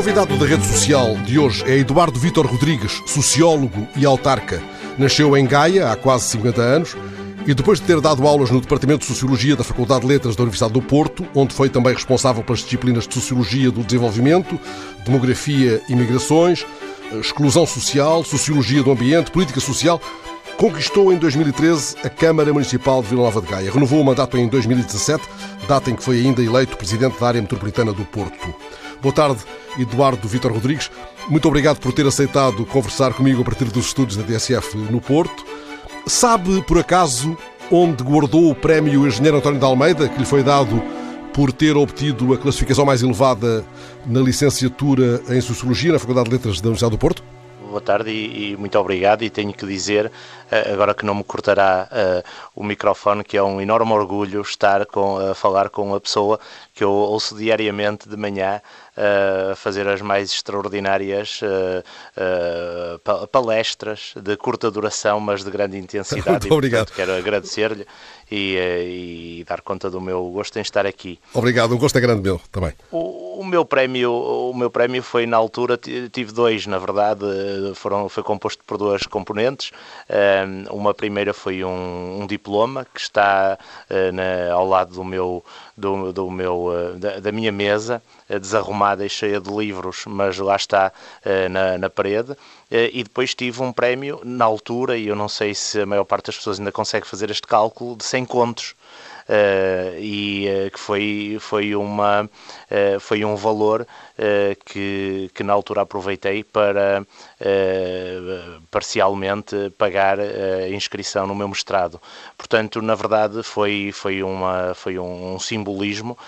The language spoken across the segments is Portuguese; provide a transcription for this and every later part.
convidado da rede social de hoje é Eduardo Vítor Rodrigues, sociólogo e autarca. Nasceu em Gaia há quase 50 anos e depois de ter dado aulas no Departamento de Sociologia da Faculdade de Letras da Universidade do Porto, onde foi também responsável pelas disciplinas de Sociologia do Desenvolvimento, Demografia e Migrações, Exclusão Social, Sociologia do Ambiente, Política Social, conquistou em 2013 a Câmara Municipal de Vila Nova de Gaia. Renovou o mandato em 2017, data em que foi ainda eleito Presidente da Área Metropolitana do Porto. Boa tarde, Eduardo Vitor Rodrigues. Muito obrigado por ter aceitado conversar comigo a partir dos estúdios da DSF no Porto. Sabe, por acaso, onde guardou o prémio Engenheiro António de Almeida, que lhe foi dado por ter obtido a classificação mais elevada na licenciatura em Sociologia na Faculdade de Letras da Universidade do Porto? Boa tarde e, e, muito obrigado. E tenho que dizer, eh, agora que não me cortará uh, o microfone, que é um enorme orgulho estar com, a falar com a pessoa que eu ouço diariamente de manhã a fazer as mais extraordinárias palestras de curta duração, mas de grande intensidade. Muito obrigado. portanto, quero agradecer-lhe e, e, dar conta do meu gosto em estar aqui. Obrigado, o gosto é grande meu também. O, o meu prémio, o meu prémio foi na altura tive dois, na verdade, foram foi composto por duas componentes. Uma primeira foi um, um diploma que está na, ao lado do meu do, do meu da, da minha mesa desarrumada e cheia de livros, mas lá está na, na parede. E depois tive um prémio na altura, e eu não sei se a maior parte das pessoas ainda consegue fazer este cálculo, de 100 contos. Uh, e uh, que foi, foi, uma, uh, foi um valor que, que na altura aproveitei para parcialmente pagar a inscrição no meu mestrado. Portanto, na verdade, foi, foi, uma, foi um, um simbolismo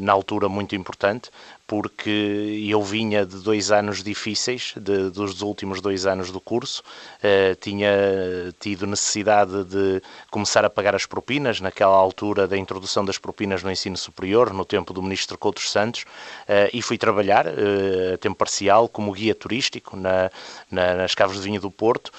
na altura muito importante, porque eu vinha de dois anos difíceis, de, dos últimos dois anos do curso, uh, tinha tido necessidade de começar a pagar as propinas, naquela altura da introdução das propinas no ensino superior, no tempo do ministro Couto Santos, uh, e fui trabalhar uh, a tempo parcial como guia turístico na, na, nas Caves de Vinho do Porto,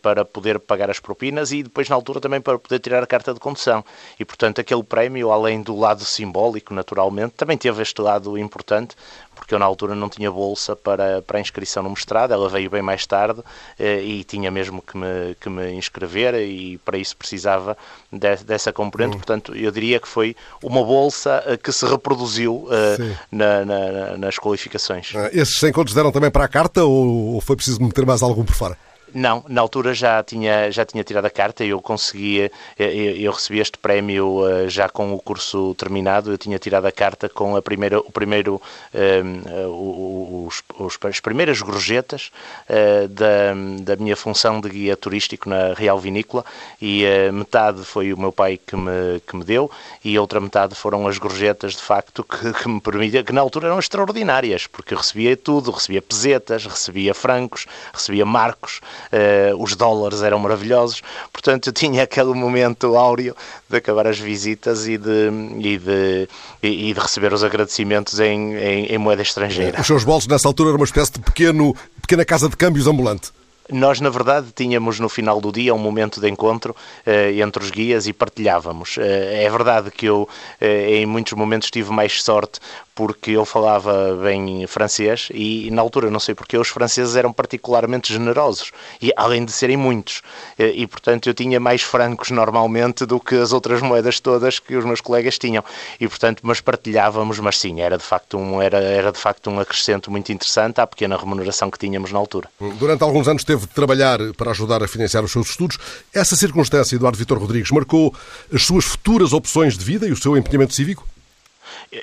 para poder pagar as propinas e depois na altura também para poder tirar a carta de condução. E portanto aquele prémio, além do lado simbólico, naturalmente, também teve este lado importante importante, porque eu na altura não tinha bolsa para, para a inscrição no mestrado, ela veio bem mais tarde eh, e tinha mesmo que me, que me inscrever e para isso precisava de, dessa componente, hum. portanto eu diria que foi uma bolsa eh, que se reproduziu uh, na, na, nas qualificações. Ah, esses 100 contos deram também para a carta ou, ou foi preciso meter mais algum por fora? Não, na altura já tinha, já tinha tirado a carta, eu conseguia, eu, eu recebi este prémio uh, já com o curso terminado, eu tinha tirado a carta com a primeira, o primeiro, um, os, os, as primeiras gorjetas uh, da, da minha função de guia turístico na Real Vinícola e uh, metade foi o meu pai que me, que me deu e outra metade foram as gorjetas de facto que, que me permitia, que na altura eram extraordinárias, porque eu recebia tudo, recebia pesetas, recebia francos, recebia marcos, uh, os dólares eram maravilhosos, portanto eu tinha aquele momento áureo de acabar as visitas e de, e de, e de receber os agradecimentos em, em, em moeda estrangeira. Os seus bolsos nessa altura eram uma espécie de pequeno, pequena casa de câmbios ambulante. Nós, na verdade, tínhamos no final do dia um momento de encontro uh, entre os guias e partilhávamos. Uh, é verdade que eu, em muitos momentos, tive mais sorte porque eu falava bem francês e, na altura, não sei porque, os franceses eram particularmente generosos, e além de serem muitos. E, portanto, eu tinha mais francos normalmente do que as outras moedas todas que os meus colegas tinham. E, portanto, mas partilhávamos, mas sim, era de facto um, era, era de facto um acrescento muito interessante à pequena remuneração que tínhamos na altura. Durante alguns anos teve de trabalhar para ajudar a financiar os seus estudos. Essa circunstância, Eduardo Vitor Rodrigues, marcou as suas futuras opções de vida e o seu empenhamento cívico?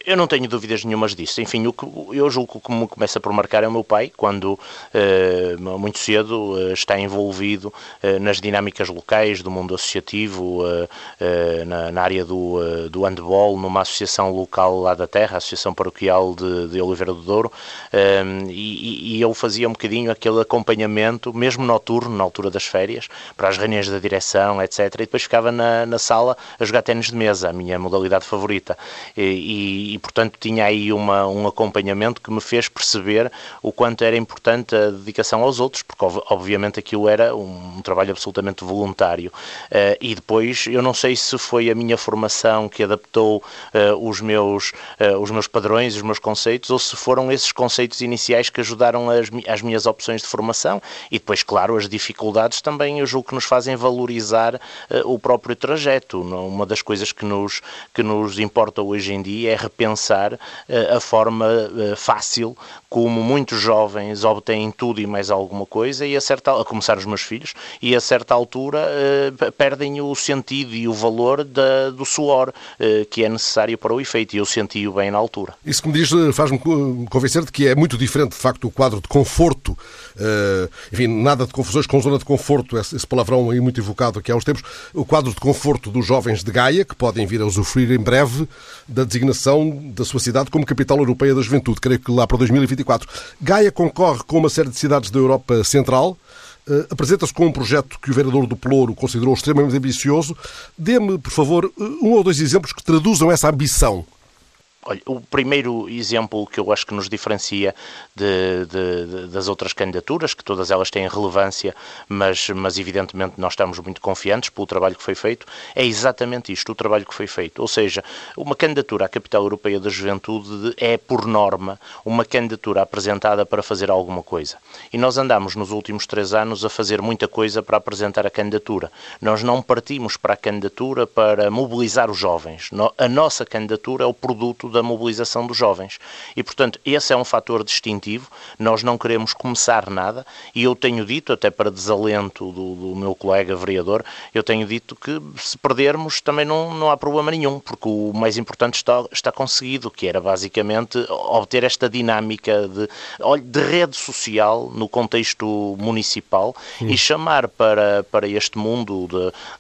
Eu não tenho dúvidas nenhumas disso. Enfim, o que eu julgo que me começa por marcar é o meu pai, quando eh, muito cedo eh, está envolvido eh, nas dinâmicas locais do mundo associativo, na, na, área do, do handball, numa associação local lá da terra, a Associação Paroquial de, de Oliveira do Douro, e, e eu fazia um bocadinho aquele acompanhamento, mesmo noturno, na altura das férias, para as reuniões da direção, etc. E depois ficava na, na sala a jogar ténis de mesa, a minha modalidade favorita. E, e, portanto tinha aí uma, um acompanhamento que me fez perceber o quanto era importante a dedicação aos outros, porque obviamente aquilo era um, um trabalho absolutamente voluntário. Uh, e depois, eu não sei se foi a minha formação que adaptou uh, os, meus, os meus padrões, os meus conceitos, ou se foram esses conceitos iniciais que ajudaram as, as minhas opções de formação. E depois, claro, as dificuldades também eu julgo que nos fazem valorizar o próprio trajeto. Uma das coisas que nos, que nos importa hoje em dia é repensar uh, a forma uh, fácil como muitos jovens obtêm tudo e mais alguma coisa, e a, certa, a começar os meus filhos, e a certa altura uh, perdem o sentido e o valor da, do suor que é necessário para o efeito, e eu senti-o bem na altura. Isso que me diz faz-me convencer de que é muito diferente, de facto, o quadro de conforto, enfim, nada de confusões com zona de conforto, esse palavrão aí muito evocado aqui há uns tempos, o quadro de conforto dos jovens de Gaia, que podem vir a usufruir em breve da designação da sua cidade como capital europeia da juventude, creio que lá para 2024. Gaia concorre com uma série de cidades da Europa Central. Uh, Apresenta-se com um projeto que o vereador do Pelouro considerou extremamente ambicioso. Dê-me, por favor, um ou dois exemplos que traduzam essa ambição Olha, o primeiro exemplo que eu acho que nos diferencia de, de, de, das outras candidaturas, que todas elas têm relevância, mas, mas evidentemente nós estamos muito confiantes pelo trabalho que foi feito, é exatamente isto, o trabalho que foi feito. Ou seja, uma candidatura à Capital Europeia da Juventude é, por norma, uma candidatura apresentada para fazer alguma coisa. E nós andamos nos últimos três anos a fazer muita coisa para apresentar a candidatura. Nós não partimos para a candidatura para mobilizar os jovens. A nossa candidatura é o produto da mobilização dos jovens. E, portanto, esse é um fator distintivo. Nós não queremos começar nada e eu tenho dito, até para desalento do, do meu colega vereador, eu tenho dito que se perdermos também não, não há problema nenhum, porque o mais importante está, está conseguido, que era basicamente obter esta dinâmica de, de rede social no contexto municipal Sim. e chamar para, para este mundo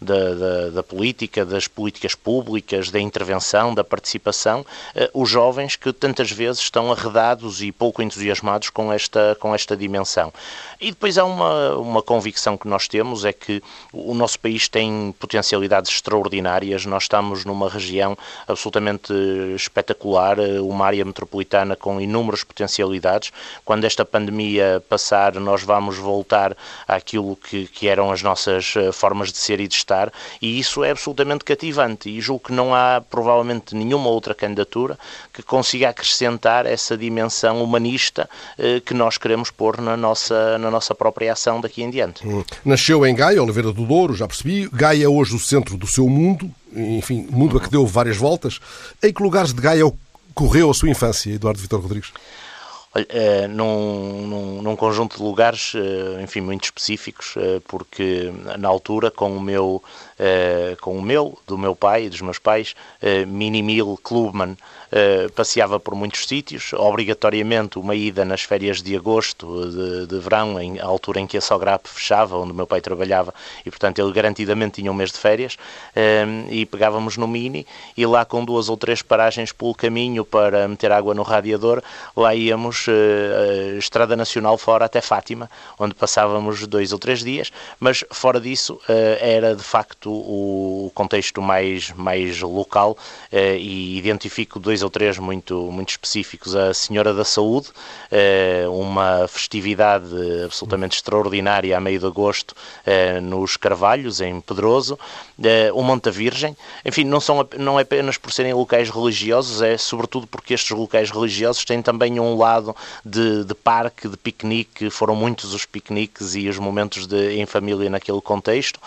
da política, das políticas públicas, da intervenção, da participação, os jovens que tantas vezes estão arredados e pouco entusiasmados com esta, com esta dimensão. E depois há uma, uma convicção que nós temos, é que o nosso país tem potencialidades extraordinárias, nós estamos numa região absolutamente espetacular, eh, uma área metropolitana com inúmeras potencialidades. Quando esta pandemia passar, nós vamos voltar àquilo que, que eram as nossas eh, formas de ser e de estar, e isso é absolutamente cativante, e julgo que não há provavelmente nenhuma outra candidatura que consiga acrescentar essa dimensão humanista eh, que nós queremos pôr na nossa, na nossa própria ação daqui em diante. Hum. Nasceu em Gaia, Oliveira do Douro, já percebi. Gaia é hoje o centro do seu mundo, enfim, mundo a que deu várias voltas. Em que lugares de Gaia correu a sua infância, Eduardo Vitor Rodrigues? Olha, uh, num, num, num, conjunto de lugares, uh, enfim, muito específicos, uh, porque na altura, com o meu, com o meu, do meu pai e dos meus pais, Mini Mil Clubman, Uh, passeava por muitos sítios, obrigatoriamente uma ida nas férias de agosto, de, de verão, em, altura em que a Sograp fechava, onde o meu pai trabalhava, e portanto ele garantidamente tinha um mês de férias, uh, e pegávamos no Mini, e lá com duas ou três paragens pelo caminho para meter água no radiador, lá íamos uh, Estrada Nacional fora até Fátima, onde passávamos dois ou três dias, mas fora disso era de facto o contexto mais, mais local, e identifico dois dois ou três muito, muito específicos. A Senhora da Saúde, eh, uma festividade absolutamente extraordinária a meio de agosto eh, nos Carvalhos, em Pedroso, eh, o Monte Virgem. Enfim, não, são, não é apenas por serem locais religiosos, é sobretudo porque estes locais religiosos têm também um lado de, de parque, de piquenique, foram muitos os piqueniques e os momentos de, em família naquele contexto.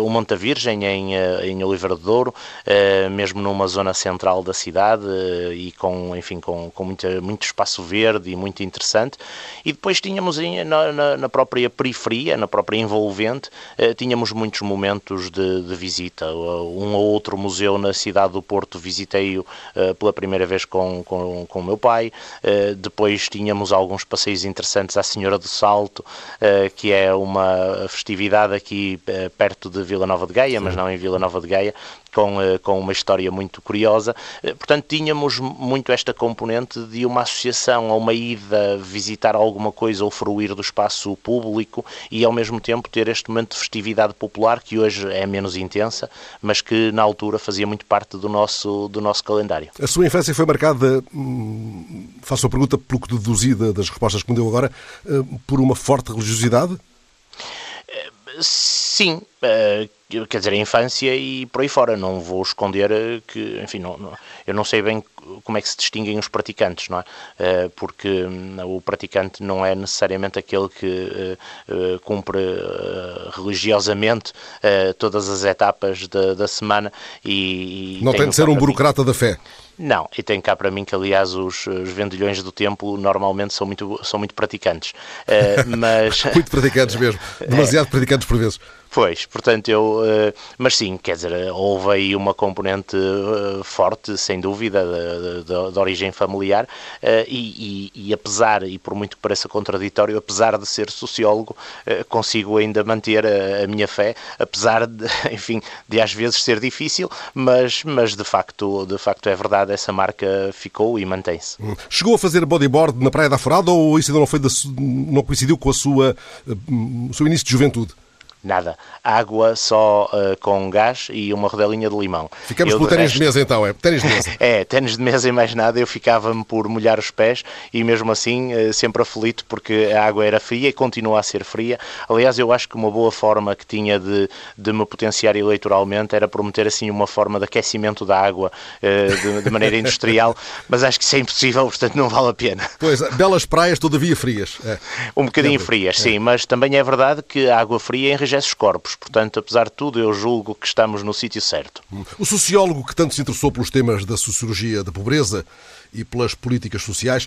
o Monte Virgem, em, em Oliveira de Douro, mesmo numa zona central da cidade eh, e com, enfim, com, com muita, muito espaço verde e muito interessante. E depois tínhamos na, na, na própria periferia, na própria envolvente, eh, tínhamos muitos momentos de, de, visita. Um ou outro museu na cidade do Porto visitei-o eh, pela primeira vez com, com, com o meu pai. Depois tínhamos alguns passeios interessantes à Senhora do Salto, que é uma festividade aqui perto de Vila Nova de Gaia, mas não em Vila Nova de Gaia, com, com uma história muito curiosa. Portanto, tínhamos muito esta componente de uma associação a uma ida visitar alguma coisa ou fruir do espaço público e, ao mesmo tempo, ter este momento de festividade popular que hoje é menos intensa, mas que na altura fazia muito parte do nosso, do nosso calendário. A sua infância foi marcada, hum, faço a pergunta pelo que deduzi das respostas que me deu agora, eh, por uma forte religiosidade? Sim, quer dizer, a infância e por aí fora. Não vou esconder que, enfim, não, não, eu não sei bem como é que se distinguem os praticantes, não é? Eh, porque hum, o praticante não é necessariamente aquele que eh, eh, cumpre religiosamente todas as etapas da, da semana e... Não tem, tem de ser um burocrata da fé. Não, e tem cá para mim que, aliás, os, os vendilhões do templo normalmente são muito, são muito praticantes. Uh, mas... muito praticantes mesmo. Demasiado é. praticantes por vezes. Pois, portanto, eu. Uh, mas sim, quer dizer, houve aí uma componente uh, forte, sem dúvida, da origem familiar, e, e, e, apesar, e por muito que pareça contraditório, apesar de ser sociólogo, consigo ainda manter a, a, minha fé, apesar de, enfim, de às vezes ser difícil, mas, mas de, facto, de facto é verdade essa marca ficou e mantém-se. Hum. Chegou a fazer bodyboard na Praia da Forada ou isso ainda não, foi não coincidiu com a sua, hum, o seu início de juventude? Nada. Água só uh, com gás e uma rodelinha de limão. Ficamos eu, pelo ténis resto... de mesa então, é? Ténis de mesa. é, ténis de mesa e mais nada. Eu ficava-me por molhar os pés e mesmo assim uh, sempre aflito porque a água era fria e continua a ser fria. Aliás, eu acho que uma boa forma que tinha de, de me potenciar eleitoralmente era prometer assim uma forma de aquecimento da água uh, de, de, maneira industrial, mas acho que isso é impossível, portanto não vale a pena. Pois, belas praias todavia frias. É. Um bocadinho frias, sim, é. mas também é verdade que a água fria enrijece os corpos. Portanto, apesar de tudo, eu julgo que estamos no sítio certo. O sociólogo que tanto se interessou pelos temas da sociologia da pobreza e pelas políticas sociais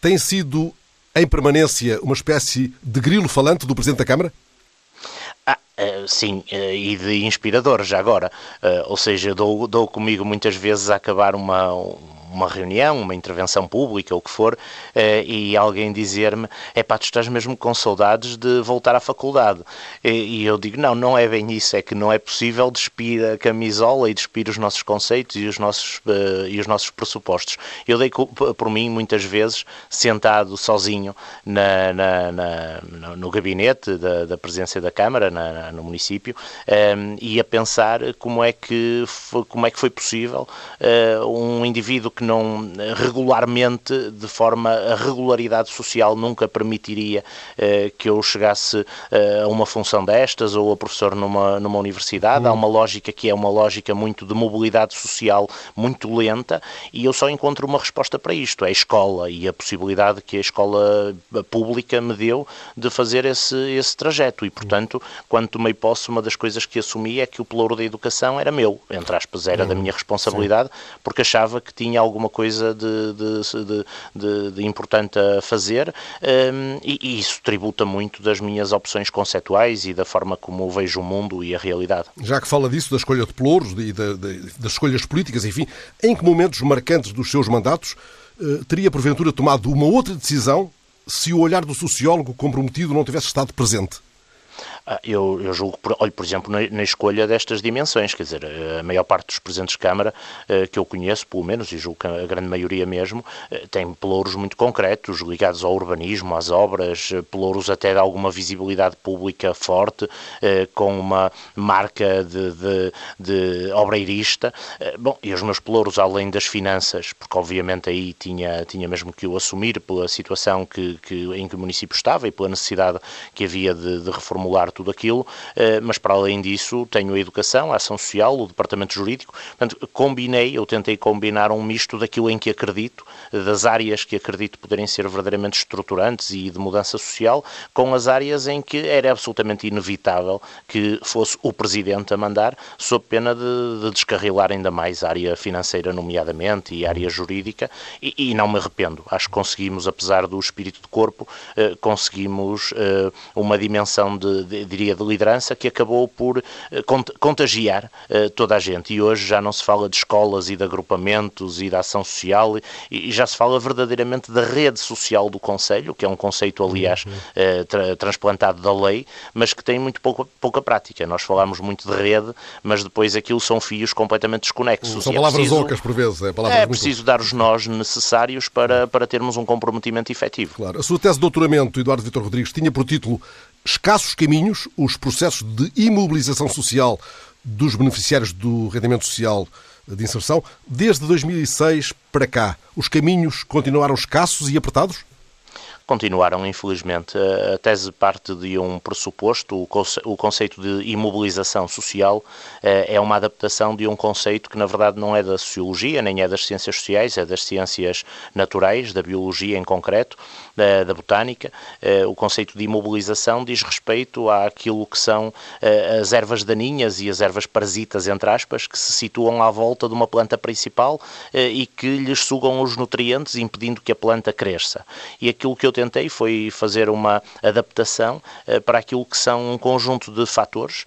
tem sido, em permanência, uma espécie de grilo falante do Presidente da Câmara? Ah, eh, sim, eh, e de inspirador já agora. Eh, ou seja, dou, dou comigo muitas vezes a acabar uma uma reunião, uma intervenção pública, ou o que for, eh, e alguém dizer-me: é pá, tu estás mesmo com saudades de voltar à faculdade. E eu digo: não, não é bem isso, é que não é possível despir a camisola e despir os nossos conceitos e os nossos, eh, e os nossos pressupostos. Eu dei por mim, muitas vezes, sentado sozinho na, na, na no gabinete da, da presidência da Câmara, no município, ehm, e a pensar como é que como é que foi possível uh, um indivíduo que não regularmente, de forma a regularidade social nunca permitiria uh, que eu chegasse uh, a uma função destas ou a professor numa, numa universidade. Há uma lógica que é uma lógica muito de mobilidade social muito lenta e eu só encontro uma resposta para isto, é a escola e a possibilidade que a escola pública me deu de fazer esse, esse trajeto. E, portanto, quando tomei posse, uma das coisas que assumi é que o pelouro da educação era meu, entre aspas, era da minha responsabilidade, porque achava que tinha alguma coisa de, de, de, de importante a fazer um, e, e, isso tributa muito das minhas opções conceptuais e da forma como vejo o mundo e a realidade. Já que fala disso, da escolha de pelouros e da, das escolhas políticas, enfim, em que momentos marcantes dos seus mandatos uh, teria porventura tomado uma outra decisão se o olhar do sociólogo comprometido não tivesse estado presente? Ah, eu, eu julgo, por, olho, por exemplo, na, na, escolha destas dimensões, quer dizer, a maior parte dos presidentes de Câmara uh, que eu conheço, pelo menos, e julgo que a grande maioria mesmo, uh, tem pelouros muito concretos, ligados ao urbanismo, às obras, pelouros até de alguma visibilidade pública forte, com uma marca de, de, de obreirista. bom, e os meus pelouros, além das finanças, porque obviamente aí tinha, tinha mesmo que o assumir pela situação que, que, em que o município estava e pela necessidade que havia de, de reformular tudo aquilo, eh, mas para além disso tenho a educação, a ação social, o departamento jurídico, portanto combinei, eu tentei combinar um misto daquilo em que acredito, das áreas que acredito poderem ser verdadeiramente estruturantes e de mudança social, com as áreas em que era absolutamente inevitável que fosse o Presidente a mandar, sob pena de, de descarrilar ainda mais a área financeira, nomeadamente, e a área jurídica, e, e, não me arrependo. Acho que conseguimos, apesar do espírito de corpo, eh, conseguimos eh, uma dimensão de, de diria, de liderança que acabou por contagiar toda a gente. E hoje já não se fala de escolas e de agrupamentos e da ação social, e já se fala verdadeiramente da rede social do Conselho, que é um conceito, aliás, uhum. tra transplantado da lei, mas que tem muito pouca, pouca prática. Nós falamos muito de rede, mas depois aquilo são fios completamente desconexos. São palavras é preciso, ocas, por vezes. É, é preciso dar os nós necessários para, para termos um comprometimento efetivo. Claro. A sua tese de doutoramento, Eduardo Vitor Rodrigues, tinha por título Escassos Caminhos, os processos de imobilização social dos beneficiários do rendimento social de inserção. Desde 2006 para cá, os caminhos continuaram escassos e apertados? continuaram, infelizmente. A tese parte de um pressuposto, o conceito de imobilização social eh, é uma adaptação de um conceito que, na verdade, não é da sociologia, nem é das ciências sociais, é das ciências naturais, da biologia em concreto, da, da botânica. Eh, o conceito de imobilização diz respeito àquilo que são eh, as ervas daninhas e as ervas parasitas, entre aspas, que se situam à volta de uma planta principal e que lhes sugam os nutrientes, impedindo que a planta cresça. E aquilo que eu tentei foi fazer uma adaptação para aquilo que são um conjunto de fatores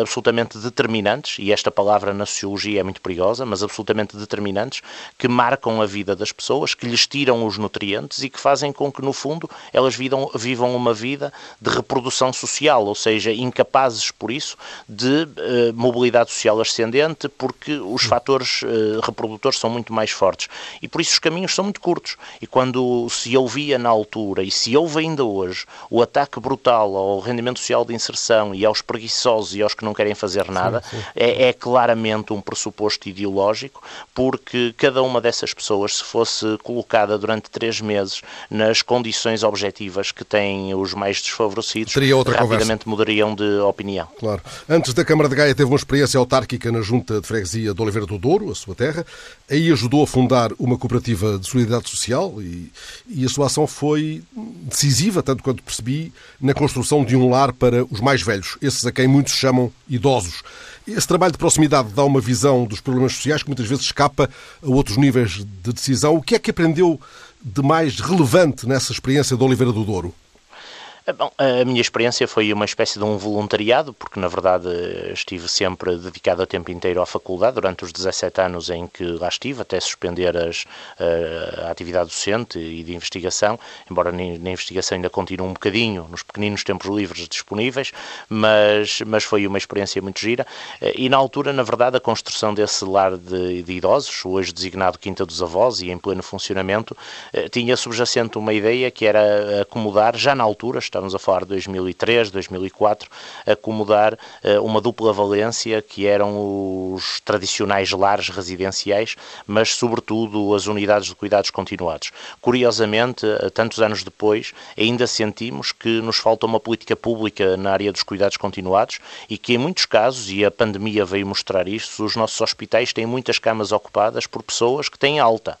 absolutamente determinantes, e esta palavra na sociologia é muito perigosa, mas absolutamente determinantes, que marcam a vida das pessoas, que lhes tiram os nutrientes e que fazem com que, no fundo, elas vivam, vivam uma vida de reprodução social, ou seja, incapazes, por isso, de uh, mobilidade social ascendente, porque os fatores reprodutores são muito mais fortes. E por isso os caminhos são muito curtos. E quando se ouvia na altura, e se houve ainda hoje, o ataque brutal ao rendimento social de inserção e aos preguiçosos e aos que não querem fazer nada, sim, sim. É, é, claramente um pressuposto ideológico, porque cada uma dessas pessoas, se fosse colocada durante três meses nas condições objetivas que têm os mais desfavorecidos, rapidamente conversa. mudariam de opinião. Claro. Antes da Câmara de Gaia teve uma experiência autárquica na Junta de Freguesia de Oliveira do Douro, a sua terra. Aí ajudou a fundar uma cooperativa de solidariedade social e, e a sua ação foi decisiva, tanto quanto percebi, na construção de um lar para os mais velhos, esses a quem muitos chamam idosos. Esse trabalho de proximidade dá uma visão dos problemas sociais que muitas vezes escapa a outros níveis de decisão. O que é que aprendeu de mais relevante nessa experiência de Oliveira do Douro? É bom, a minha experiência foi uma espécie de um voluntariado, porque na verdade estive sempre dedicado a tempo inteiro à faculdade, durante os 17 anos em que lá estive, até suspender as, a atividade docente e de investigação, embora na investigação ainda continue um bocadinho, nos pequeninos tempos livres disponíveis, mas, mas foi uma experiência muito gira. E na altura, na verdade, a construção desse lar de, de idosos, hoje designado Quinta dos Avós e em pleno funcionamento, eh, tinha subjacente uma ideia que era acomodar, já na altura, estamos a falar de 2003, 2004, acomodar uh, uma dupla valência que eram os tradicionais lares residenciais, mas sobretudo as unidades de cuidados continuados. Curiosamente, uh, tantos anos depois, ainda sentimos que nos falta uma política pública na área dos cuidados continuados e que em muitos casos, e a pandemia veio mostrar isso, os nossos hospitais têm muitas camas ocupadas por pessoas que têm alta.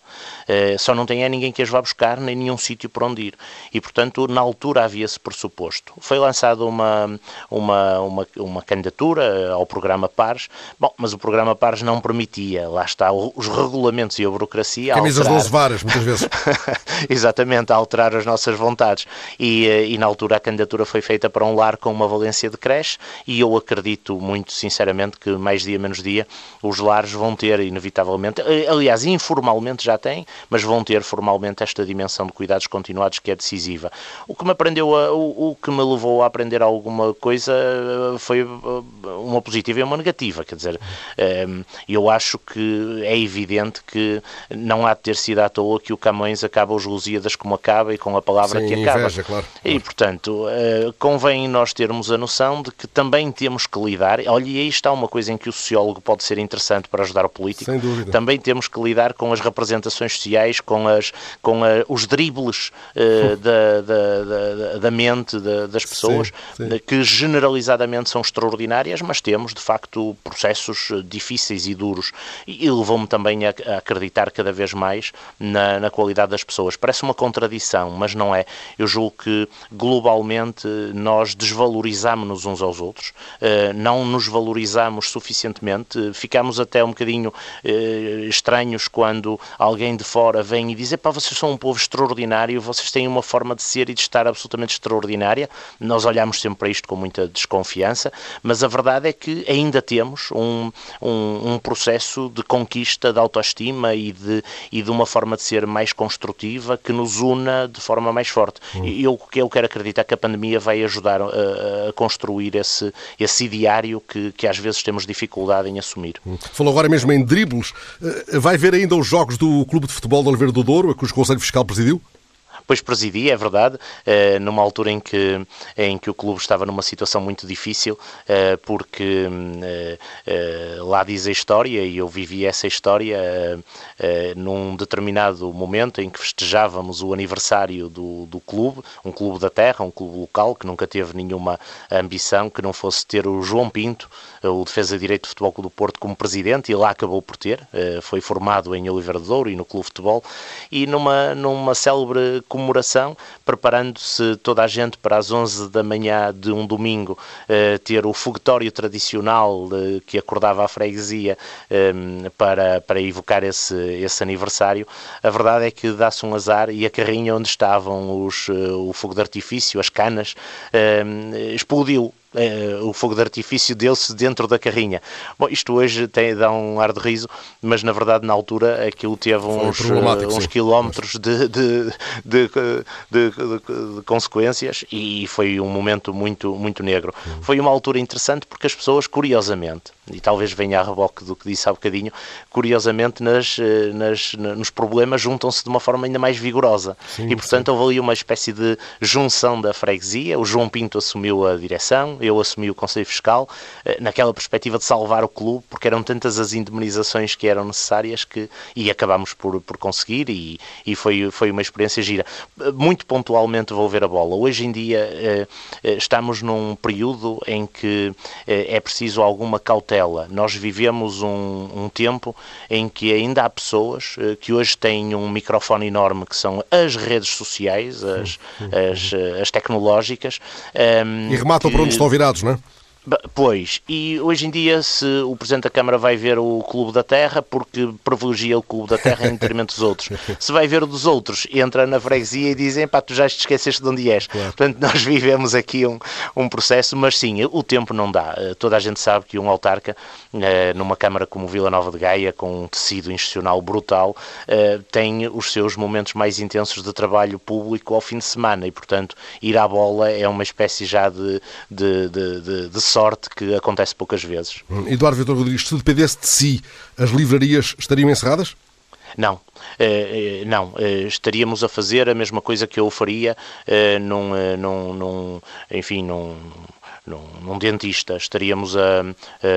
Uh, só não tem é ninguém que as vá buscar, nem nenhum sítio para onde ir. E, portanto, na altura havia-se pressuposto. Foi lançada uma, uma, uma, uma candidatura ao programa PARS, bom, mas o programa PARS não permitia, lá está, os regulamentos e a burocracia. Camisas alterar... 12 varas, muitas vezes. Exatamente, a alterar as nossas vontades. E, eh, e na altura a candidatura foi feita para um lar com uma valência de creche e eu acredito muito sinceramente que mais dia menos dia os lares vão ter inevitavelmente, eh, aliás, informalmente já têm, mas vão ter formalmente esta dimensão de cuidados continuados que é decisiva. O que me aprendeu a, o, o, que me levou a aprender alguma coisa eh, foi eh, uma positiva e uma negativa. Quer dizer, ehm, eu acho que é evidente que não há de ter sido à toa que o Camões acaba os Lusíadas como acaba e com a palavra Sim, que acaba. Inveja, claro. E, portanto, eh, convém nós termos a noção de que também temos que lidar. Olha, e aí está uma coisa em que o sociólogo pode ser interessante para ajudar o político. Sem dúvida. Também temos que lidar com as representações sociais, com, as, com a, os dribles uh, da, da, da, da, mente de, das pessoas, sim, sim. que generalizadamente são extraordinárias, mas temos, de facto, processos eh, difíceis e duros. E, e levou-me também a, a, acreditar cada vez mais na, na qualidade das pessoas. Parece uma contradição, mas não é. Eu julgo que, globalmente, nós desvalorizamos-nos uns aos outros, uh, não nos valorizamos suficientemente, ficamos até um bocadinho uh, estranhos quando alguém de fora vem e diz: pá, vocês são um povo extraordinário, vocês têm uma forma de ser e de estar absolutamente extraordinária extraordinária. Nós olhamos sempre para isto com muita desconfiança, mas a verdade é que ainda temos um, um, um processo de conquista de autoestima e de, e de uma forma de ser mais construtiva que nos una de forma mais forte. Hum. Eu, eu quero acreditar que a pandemia vai ajudar a, a construir esse, esse ideário que, que às vezes temos dificuldade em assumir. Hum. Falou agora mesmo em dribles. Eh, vai ver ainda os jogos do Clube de Futebol de Oliveira do Douro, a que o Conselho Fiscal presidiu? Depois presidi, é verdade, eh, numa altura em que, em que o clube estava numa situação muito difícil, eh, porque eh, lá diz a história, e eu vivi essa história num determinado momento em que festejávamos o aniversário do, do clube, um clube da terra, um clube local, que nunca teve nenhuma ambição que não fosse ter o João Pinto, o defesa de direito do Futebol Clube do Porto, como presidente, e lá acabou por ter, foi formado em Oliveira de Douro e no Clube de Futebol, e numa, numa célebre comemoração, preparando-se toda a gente para as 11 da manhã de um domingo eh, ter o foguetório tradicional eh, que acordava a freguesia eh, para, para evocar esse, esse aniversário. A verdade é que dá-se um azar e a carrinha onde estavam os, o fogo de artifício, as canas, explodiu uh, o fogo de artifício deu-se dentro da carrinha. Bom, isto hoje tem, dá um ar de riso, mas na verdade na altura aquilo teve uns, uh, uns quilómetros de, de, de, de, consequências e foi um momento muito, muito negro. Uhum. Foi uma altura interessante porque as pessoas, curiosamente, e talvez venha a reboque do que disse há bocadinho, curiosamente nas, eh, nas, nos problemas juntam-se de uma forma ainda mais vigorosa. Sim, e portanto sim. houve ali uma espécie de junção da freguesia, o João Pinto assumiu a direção, eu assumi o Conselho Fiscal, eh, naquela perspectiva de salvar o clube, porque eram tantas as indemnizações que eram necessárias que, e acabámos por, por conseguir e, e foi, foi uma experiência gira. Muito pontualmente vou ver a bola. Hoje em dia eh, estamos num período em que é preciso alguma cautela nós vivemos um, um tempo em que ainda há pessoas uh, que hoje têm um microfone enorme que são as redes sociais, as, as, eh, as tecnológicas. Um, ehm, e rematam que... por onde estão virados, não é? Pois, e hoje em dia se o Presidente da Câmara vai ver o Clube da Terra porque privilegia o Clube da Terra em detrimento dos outros. Se vai ver o dos outros, entra na freguesia e dizem, pá, tu já te esqueceste de onde és. Claro. Portanto, nós vivemos aqui um, um processo, mas sim, o tempo não dá. Eh, toda a gente sabe que um autarca, numa Câmara como Vila Nova de Gaia, com um tecido institucional brutal, eh, tem os seus momentos mais intensos de trabalho público ao fim de semana e, portanto, ir à bola é uma espécie já de, de, de, de, sorte que acontece poucas vezes. Eduardo Vitor Rodrigues, se dependesse de si, as livrarias estariam encerradas? Não, eh, eh, não, estaríamos a fazer a mesma coisa que eu faria num, num, num enfim, num num, num dentista, estaríamos a,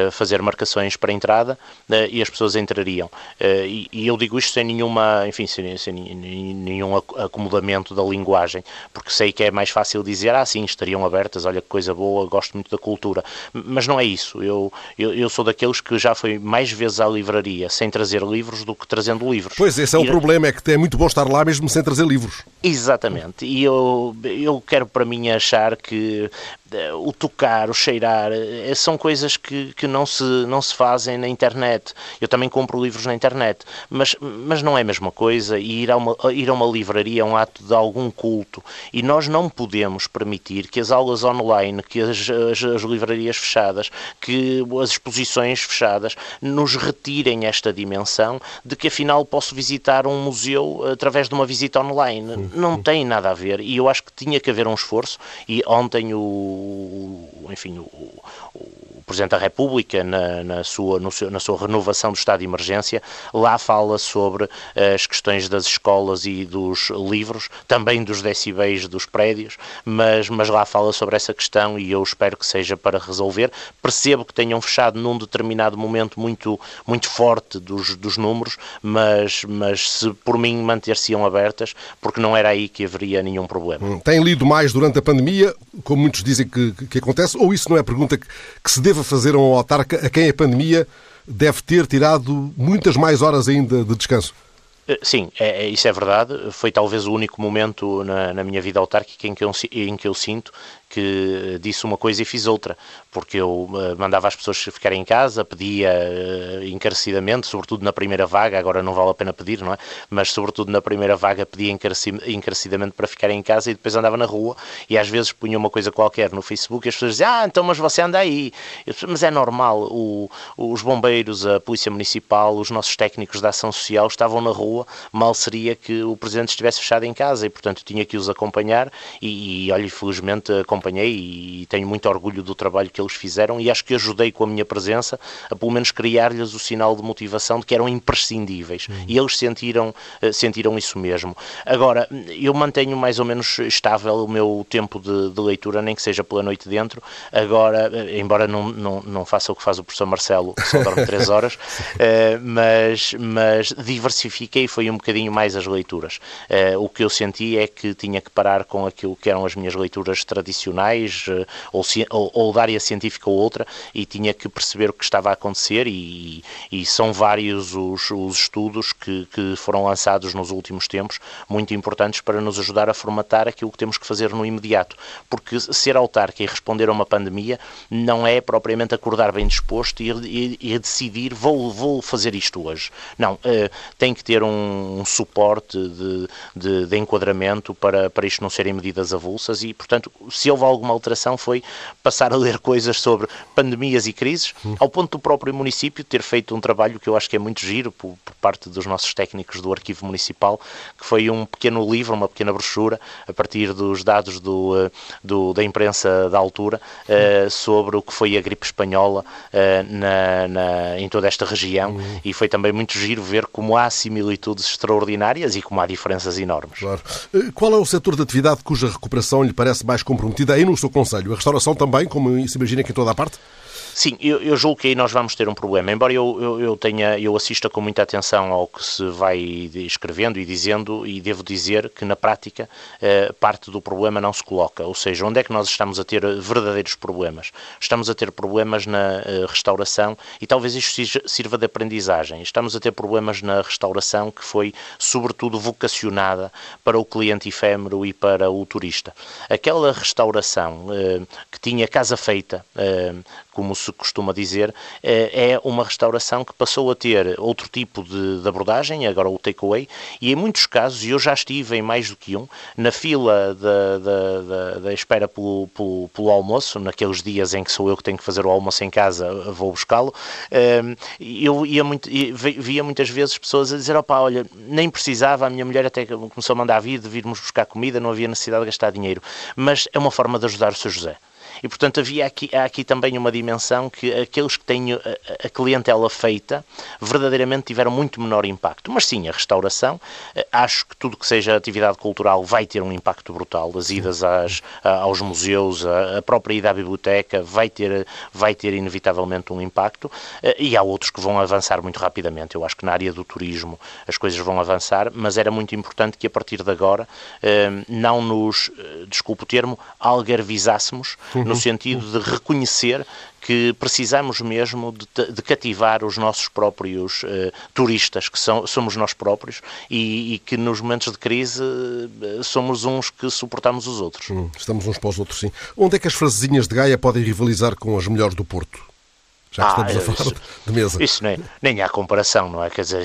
a, fazer marcações para a entrada uh, e as pessoas entrariam. Uh, e, e, eu digo isto sem nenhuma, enfim, sem, sem, nenhum acomodamento da linguagem, porque sei que é mais fácil dizer, ah, sim, estariam abertas, olha que coisa boa, gosto muito da cultura. Mas não é isso. Eu, eu, eu sou daqueles que já foi mais vezes à livraria sem trazer livros do que trazendo livros. Pois, esse é o problema, é que é muito bom estar lá mesmo sem trazer livros. Exatamente. E eu, eu quero para mim achar que eh, o tocar, o cheirar, eh, são coisas que, que não, se, não se fazem na internet. Eu também compro livros na internet, mas, mas não é a mesma coisa. E ir a, uma, ir a uma livraria é um ato de algum culto. E nós não podemos permitir que as aulas online, que as, as, as livrarias fechadas, que as exposições fechadas, nos retirem esta dimensão de que afinal posso visitar um museu através de uma visita online. Não tem nada a ver. E eu acho que tinha que haver um esforço. E ontem o o, enfim, o, o Presidente da República, na, na, sua, seu, na sua renovação do estado de emergência, lá fala sobre as questões das escolas e dos livros, também dos decibéis dos prédios, mas, mas lá fala sobre essa questão e eu espero que seja para resolver. Percebo que tenham fechado num determinado momento muito, muito forte dos, dos números, mas, mas se por mim manter-se-iam abertas, porque não era aí que haveria nenhum problema. Hum, tem lido mais durante a pandemia, como muitos dizem que, que acontece, ou isso não é pergunta que, que se deva fazer a um autarca a quem a pandemia deve ter tirado muitas mais horas ainda de descanso? Eh, sim, é, é, isso é verdade. Foi talvez o único momento na, na minha vida autárquica em que, eu, em que eu sinto que disse uma coisa e fiz outra, porque eu mandava as pessoas ficarem em casa, pedia encarecidamente, sobretudo na primeira vaga, agora não vale a pena pedir, não é? Mas sobretudo na primeira vaga pedia encarecidamente para ficarem em casa e depois andava na rua e às vezes punha uma coisa qualquer no Facebook e as pessoas diziam, ah, então mas você anda aí. mas é normal, o, os bombeiros, a polícia municipal, os nossos técnicos da ação social estavam na rua, mal seria que o Presidente estivesse fechado em casa e, portanto, tinha que os acompanhar e, e olha, felizmente acompanhei e tenho muito orgulho do trabalho que eles fizeram e acho que ajudei com a minha presença a pelo menos criar-lhes o sinal de motivação de que eram imprescindíveis uhum. e eles sentiram, eh, sentiram isso mesmo. Agora, eu mantenho mais ou menos estável o meu tempo de, de leitura, nem que seja pela noite dentro. Agora, eh, embora não, não, não faça o que faz o professor Marcelo, que só dorme 3 horas, uh, mas, mas diversifiquei foi um bocadinho mais as leituras. Uh, o que eu senti é que tinha que parar com aquilo que eram as minhas leituras tradicionais, uh, ou, ou, ou da área científica ou outra, e tinha que perceber o que estava a acontecer, e, e são vários os, os estudos que, que foram lançados nos últimos tempos, muito importantes para nos ajudar a formatar aquilo que temos que fazer no imediato. Porque ser autarca e responder a uma pandemia não é propriamente acordar bem disposto e, e, e decidir vou, vou fazer isto hoje. Não, uh, tem que ter um, um suporte de, de, de, enquadramento para, para isto não serem medidas avulsas e, portanto, se houve alguma alteração foi passar a ler coisas sobre pandemias e crises, ao ponto do próprio município ter feito um trabalho que eu acho que é muito giro por, por parte dos nossos técnicos do Arquivo Municipal, que foi um pequeno livro, uma pequena brochura, a partir dos dados do, eh, do da imprensa da altura, uh, sobre o que foi a gripe espanhola uh, na, na, em toda esta região, uhum. e foi também muito giro ver como há similitudes extraordinárias e como há diferenças enormes. Claro. Qual é o setor de atividade cuja recuperação lhe parece mais comprometida aí no seu Conselho? A restauração também, como se imagina que em toda a parte? Sim, eu, eu, julgo que aí nós vamos ter um problema. Embora eu, eu, eu, tenha, eu assista com muita atenção ao que se vai escrevendo e dizendo, e devo dizer que na prática eh, parte do problema não se coloca. Ou seja, onde é que nós estamos a ter verdadeiros problemas? Estamos a ter problemas na eh, restauração e talvez isto sirva de aprendizagem. Estamos a ter problemas na restauração que foi sobretudo vocacionada para o cliente efêmero e para o turista. Aquela restauração eh, que tinha casa feita, eh, como se costuma dizer, eh, é uma restauração que passou a ter outro tipo de, de abordagem, agora o takeaway, e em muitos casos, e eu já estive em mais do que um, na fila da, espera pelo, pelo, pelo, almoço, naqueles dias em que sou eu que tenho que fazer o almoço em casa, vou buscá-lo, eh, eu ia muito, via muitas vezes pessoas a dizer, opá, olha, nem precisava, a minha mulher até começou a mandar vir de virmos buscar comida, não havia necessidade de gastar dinheiro, mas é uma forma de ajudar o seu José. E, portanto, havia aqui, há aqui também uma dimensão que aqueles que têm a, a clientela feita verdadeiramente tiveram muito menor impacto. Mas sim, a restauração, eh, acho que tudo que seja atividade cultural vai ter um impacto brutal. As idas às, aos museus, a própria ida à biblioteca vai ter, vai ter inevitavelmente um impacto. Eh, e há outros que vão avançar muito rapidamente. Eu acho que na área do turismo as coisas vão avançar, mas era muito importante que a partir de agora eh, não nos, desculpe o termo, algarvizássemos no sentido de reconhecer que precisamos mesmo de, de cativar os nossos próprios uh, turistas, que são, somos nós próprios, e, e, que nos momentos de crise uh, somos uns que suportamos os outros. Hum, estamos uns para os outros, sim. Onde é que as frasezinhas de Gaia podem rivalizar com as melhores do Porto? Já que ah, estamos a falar isso, de mesa. Isso nem, nem há comparação, não é? Quer dizer,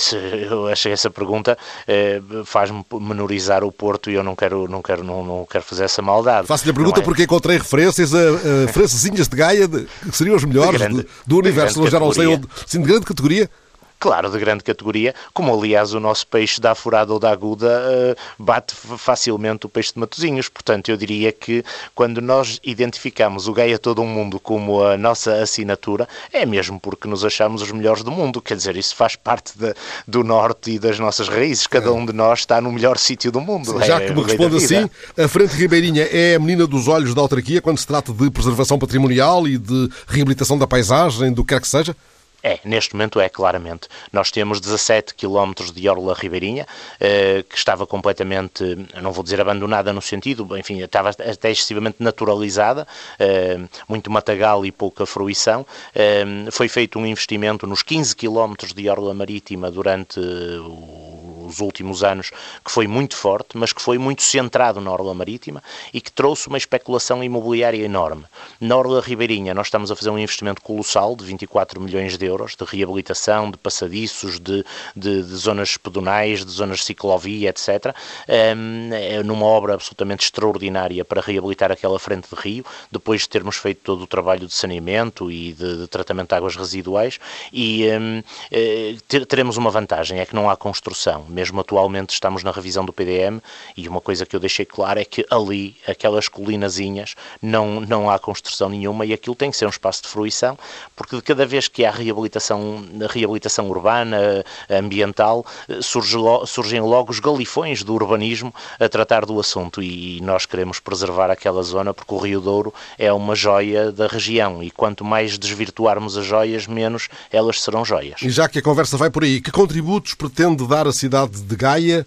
eu achei essa pergunta eh, faz-me menorizar o Porto e eu não quero, não quero, não, não quero fazer essa maldade. Faço-lhe a pergunta é? porque encontrei referências a, a francesinhas de Gaia de, que seriam os melhores grande, do, do universo. Já não sei onde. Sim, de grande categoria claro, de grande categoria, como aliás o nosso peixe da furada ou da aguda uh, bate facilmente o peixe de Matozinhos. Portanto, eu diria que quando nós identificamos o Gaia Todo um Mundo como a nossa assinatura, é mesmo porque nos achamos os melhores do mundo. Quer dizer, isso faz parte de, do norte e das nossas raízes. Cada um de nós está no melhor sítio do mundo. Já é, que me responde assim, a Frente Ribeirinha é a menina dos olhos da autarquia quando se trata de preservação patrimonial e de reabilitação da paisagem, do que quer que seja? É, neste momento é, claramente. Nós temos 17 km de orla ribeirinha, eh, que estava completamente, não vou dizer abandonada no sentido, enfim, estava até excessivamente naturalizada, eh, muito matagal e pouca fruição. Eh, foi feito um investimento nos 15 km de orla marítima durante o nos últimos anos, que foi muito forte, mas que foi muito centrado na Orla Marítima e que trouxe uma especulação imobiliária enorme. Na Orla Ribeirinha, nós estamos a fazer um investimento colossal de 24 milhões de euros de reabilitação, de passadiços, de, de, de zonas pedonais, de zonas de ciclovia, etc. Um, é numa obra absolutamente extraordinária para reabilitar aquela frente de rio, depois de termos feito todo o trabalho de saneamento e de, de tratamento de águas residuais, e um, eh, teremos uma vantagem, é que não há construção. Mesmo atualmente estamos na revisão do PDM, e uma coisa que eu deixei claro é que ali, aquelas colinazinhas, não, não há construção nenhuma e aquilo tem que ser um espaço de fruição, porque de cada vez que há reabilitação, reabilitação urbana, ambiental, surge, surgem logo os galifões do urbanismo a tratar do assunto e nós queremos preservar aquela zona porque o Rio Douro é uma joia da região e quanto mais desvirtuarmos as joias, menos elas serão joias. E já que a conversa vai por aí, que contributos pretende dar a cidade de Gaia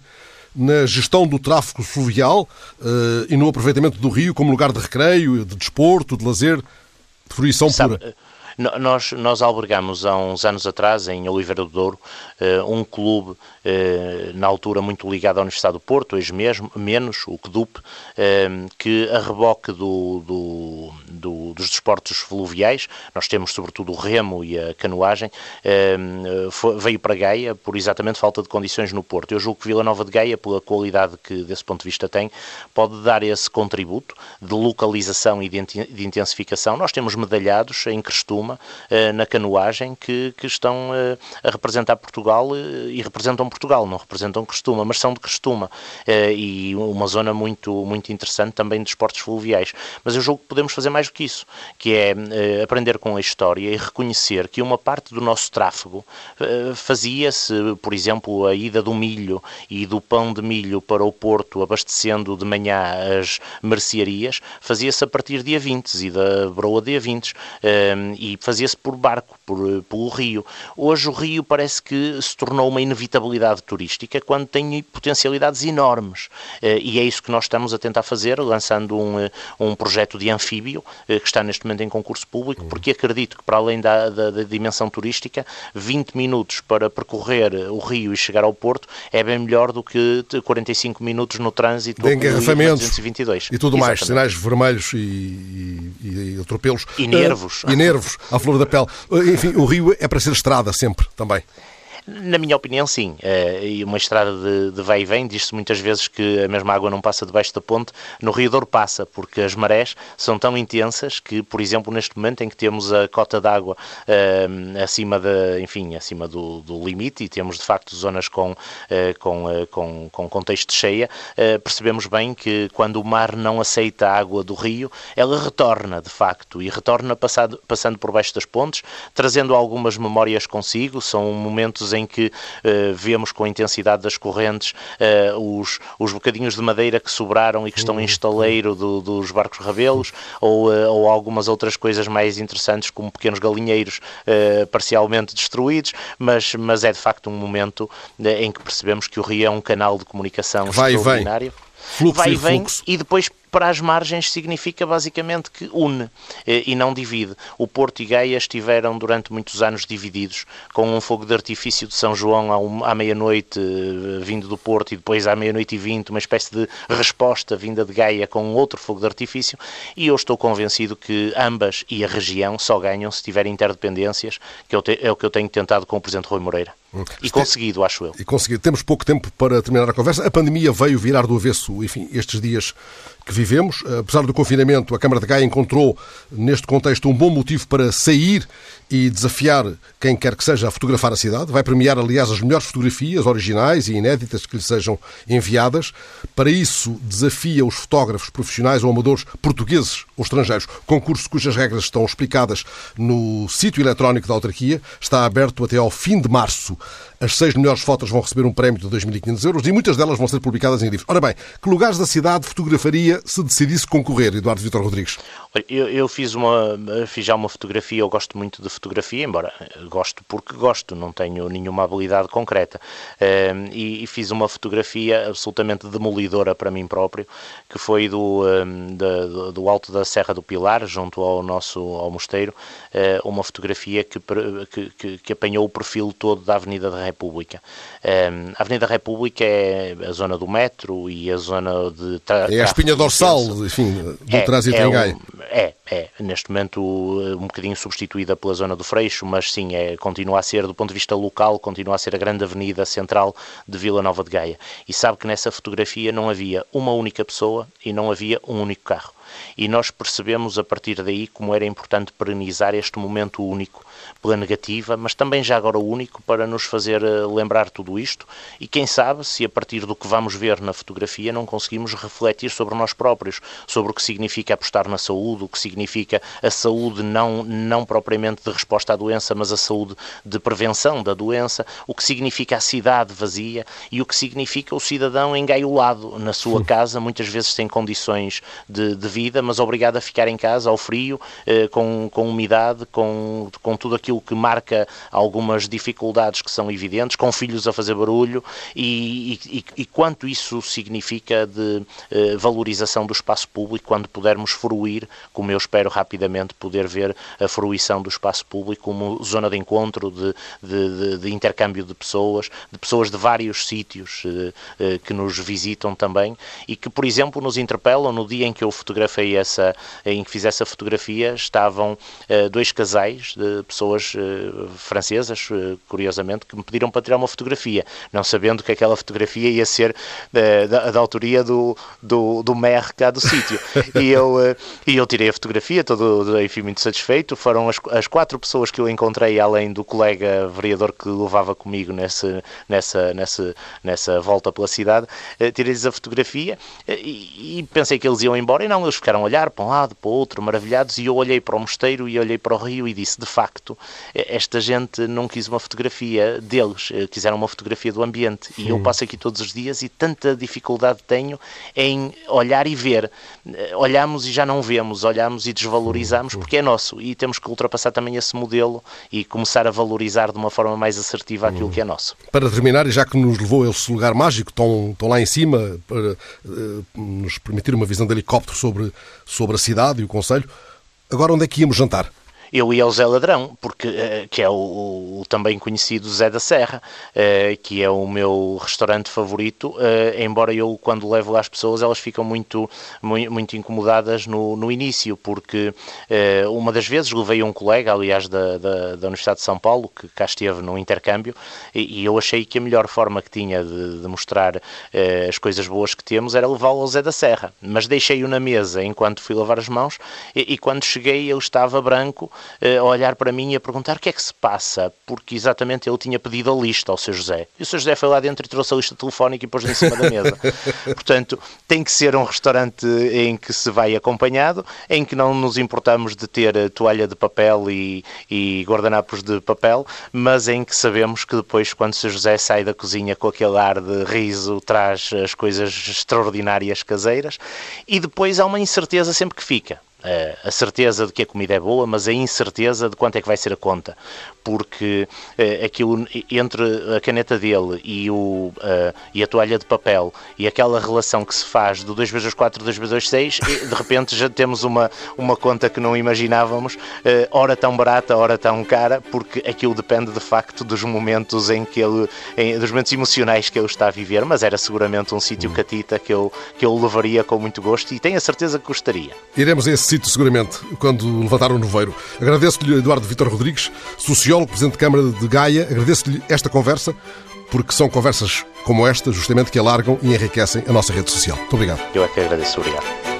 na gestão do tráfego fluvial uh, e no aproveitamento do rio como lugar de recreio, de desporto, de lazer, de fruição Sabe, pura? Nós, nós albergamos há uns anos atrás, em Oliveira do Douro, eh, um clube, eh, na altura muito ligado à Universidade do Porto, hoje mesmo, menos, o CDUP, eh, que a reboque do, do, do, dos desportos fluviais, nós temos sobretudo o remo e a canoagem, veio para Gaia por exatamente falta de condições no Porto. Eu julgo que Vila Nova de Gaia, pela qualidade que desse ponto de vista tem, pode dar esse contributo de localização e de intensificação. Nós temos medalhados em Crestuma, na canoagem, que, que estão a representar Portugal eh, e representam Portugal, não representam Crestuma, mas são de Crestuma eh, e uma zona muito, muito interessante também de esportes fluviais. Mas eu julgo que podemos fazer mais do que isso, que é eh, aprender com a história e reconhecer que uma parte do nosso tráfego fazia-se, por exemplo, a ida do milho e do pão de milho para o Porto, abastecendo de manhã as mercearias, fazia-se a partir de Avintes e da broa de Avintes e fazia-se por barco, por, pelo rio. Hoje o rio parece que se tornou uma inevitabilidade turística quando tem potencialidades enormes. Eh, e é isso que nós estamos a tentar fazer, lançando um, eh, um projeto de anfíbio, eh, que está neste momento em concurso público, porque acredito que, para além da, da, da dimensão turística, 20 minutos para percorrer o Rio e chegar ao Porto é bem melhor do que 45 minutos no trânsito de engarrafamentos e tudo Exatamente. mais, sinais vermelhos e, e, e atropelos. E nervos. E nervos, à flor da pele. Enfim, o Rio é para ser estrada sempre, também. Na minha opinião, sim. Eh, e uma estrada de, de vai e vem, diz-se muitas vezes que a mesma água não passa debaixo da ponte, no Rio Douro passa, porque as marés são tão intensas que, por exemplo, neste momento em que temos a cota d'água uh, acima, de, enfim, acima do, do, limite e temos, de facto, zonas com, uh, com, uh, com, com contexto cheia, percebemos bem que quando o mar não aceita a água do rio, ela retorna, de facto, e retorna passado, passando por baixo das pontes, trazendo algumas memórias consigo, são momentos em que uh, vemos com a intensidade das correntes uh, os, os bocadinhos de madeira que sobraram e que estão em estaleiro do, dos barcos rabelos, ou, uh, ou algumas outras coisas mais interessantes, como pequenos galinheiros parcialmente destruídos, mas, mas é de facto um momento em que percebemos que o rio é um canal de comunicação Vai extraordinário. Fluxo vai e vem fluxo. e depois para as margens significa basicamente que une eh, e não divide. O Porto e Gaia estiveram durante muitos anos divididos, com um fogo de artifício de São João à meia-noite eh, vindo do Porto e depois à meia-noite e vinte, uma espécie de resposta vinda de Gaia com outro fogo de artifício e eu estou convencido que ambas e a região só ganham se tiverem interdependências, que é o que eu tenho tentado com o Presidente Rui Moreira. Hum. E conseguido, acho eu. E conseguido. Temos pouco tempo para terminar a conversa. A pandemia veio virar do avesso, enfim, estes dias que vivemos. Apesar do confinamento, a Câmara de Gaia encontrou, neste contexto, um bom motivo para sair e desafiar quem quer que seja a fotografar a cidade. Vai premiar, aliás, as melhores fotografias originais e inéditas que lhe sejam enviadas. Para isso, desafia os fotógrafos profissionais ou amadores portugueses ou estrangeiros. Concurso cujas regras estão explicadas no sítio eletrónico da autarquia. Está aberto até ao fim de março. As seis melhores fotos vão receber um prémio de 2.500 euros e muitas delas vão ser publicadas em livros. Ora bem, que lugares da cidade fotografaria se decidisse concorrer, Eduardo Vitor Rodrigues? Eu, eu, fiz, uma, fiz já uma fotografia, eu gosto muito de fotografia, embora gosto porque gosto, não tenho nenhuma habilidade concreta. Um, e, e, fiz uma fotografia absolutamente demolidora para mim próprio, que foi do, um, do, do, alto da Serra do Pilar, junto ao nosso ao mosteiro, uh, uma fotografia que, que, que, que, apanhou o perfil todo da Avenida de República. Um, a Avenida República é a zona do metro e a zona de... É a espinha dorsal, enfim, do é, trânsito é em Gaia. Um, é, é, neste momento um bocadinho substituída pela zona do Freixo, mas sim, é, continua a ser, do ponto de vista local, continua a ser a grande avenida central de Vila Nova de Gaia. E sabe que nessa fotografia não havia uma única pessoa e não havia um único carro. E nós percebemos a partir daí como era importante perenizar este momento único pela negativa, mas também já agora único para nos fazer eh, lembrar tudo isto. E quem sabe se a partir do que vamos ver na fotografia não conseguimos refletir sobre nós próprios, sobre o que significa apostar na saúde, o que significa a saúde não, não propriamente de resposta à doença, mas a saúde de prevenção da doença, o que significa a cidade vazia e o que significa o cidadão engaiolado na sua casa, muitas vezes sem condições de, de vida, mas obrigado a ficar em casa ao frio, eh, com, com umidade, com, com tudo aquilo aquilo que marca algumas dificuldades que são evidentes, com filhos a fazer barulho e, e, e quanto isso significa de eh, valorização do espaço público quando pudermos fruir, como eu espero rapidamente poder ver a fruição do espaço público como zona de encontro, de, de, de, de intercâmbio de pessoas, de pessoas de vários sítios eh, eh, que nos visitam também e que, por exemplo, nos interpelam. No dia em que eu fotografei essa, em que fiz essa fotografia, estavam eh, dois casais de pessoas pessoas uh, francesas, uh, curiosamente, que me pediram para tirar uma fotografia, não sabendo que aquela fotografia ia ser uh, da, da, autoria do, do, do maire cá do sítio. e, eu, e eu tirei a fotografia, todo, enfim, muito satisfeito. Foram as, as quatro pessoas que eu encontrei, além do colega vereador que levava comigo nesse, nessa, nessa, nessa volta pela cidade, tirei-lhes a fotografia e, e pensei que eles iam embora, e não, eles ficaram a olhar para um lado, para o outro, maravilhados, e eu olhei para o mosteiro e olhei para o rio e disse, de facto, esta gente não quis uma fotografia deles, eh, quiseram uma fotografia do ambiente. Sim. E eu passo aqui todos os dias e tanta dificuldade tenho em olhar e ver. Eh, olhamos e já não vemos, olhamos e desvalorizamos porque é nosso. E temos que ultrapassar também esse modelo e começar a valorizar de uma forma mais assertiva aquilo hum. que é nosso. Para terminar, e já que nos levou a esse lugar mágico, tão, tão lá em cima, para uh, nos permitir uma visão de helicóptero sobre, sobre a cidade e o Conselho, agora onde é que íamos jantar? Eu ia ao Zé Ladrão, porque, uh, que é o, o, também conhecido Zé da Serra, uh, que é o meu restaurante favorito, uh, embora eu, quando levo lá as pessoas, elas ficam muito, muito, muito incomodadas no, no início, porque uma das vezes levei um colega, aliás, da, da, da, Universidade de São Paulo, que cá esteve no intercâmbio, e, e eu achei que a melhor forma que tinha de, de mostrar as coisas boas que temos era levá-lo ao Zé da Serra, mas deixei-o na mesa enquanto fui lavar as mãos, e, e quando cheguei ele estava branco, eh, a olhar para mim e a perguntar o que é que se passa, porque exatamente ele tinha pedido a lista ao seu José. E o seu José foi lá dentro e trouxe a lista telefónica e pôs em cima da mesa. Portanto, tem que ser um restaurante em que se vai acompanhado, em que não nos importamos de ter eh, toalha de papel e, e guardanapos de papel, mas em que sabemos que depois, quando o seu José sai da cozinha com aquele ar de riso, traz as coisas extraordinárias caseiras, e depois há uma incerteza sempre que fica a certeza de que a comida é boa, mas a incerteza de quanto é que vai ser a conta porque uh, aquilo entre a caneta dele e, o, uh, e a toalha de papel e aquela relação que se faz do 2 vezes 4, 2 vezes 6, de repente já temos uma, uma conta que não imaginávamos, uh, ora tão barata, ora tão cara, porque aquilo depende de facto dos momentos em que ele, em, dos momentos emocionais que ele está a viver, mas era seguramente um sítio hum. catita que eu, que eu levaria com muito gosto e tenho a certeza que gostaria. Iremos a esse sítio seguramente quando levantar o nevoeiro. Agradeço-lhe Eduardo Vitor Rodrigues, sociólogo, Presidente de Câmara de Gaia. Agradeço-lhe esta conversa, porque são conversas como esta, justamente, que alargam e enriquecem a nossa rede social. Muito obrigado. Eu é que agradeço. Obrigado.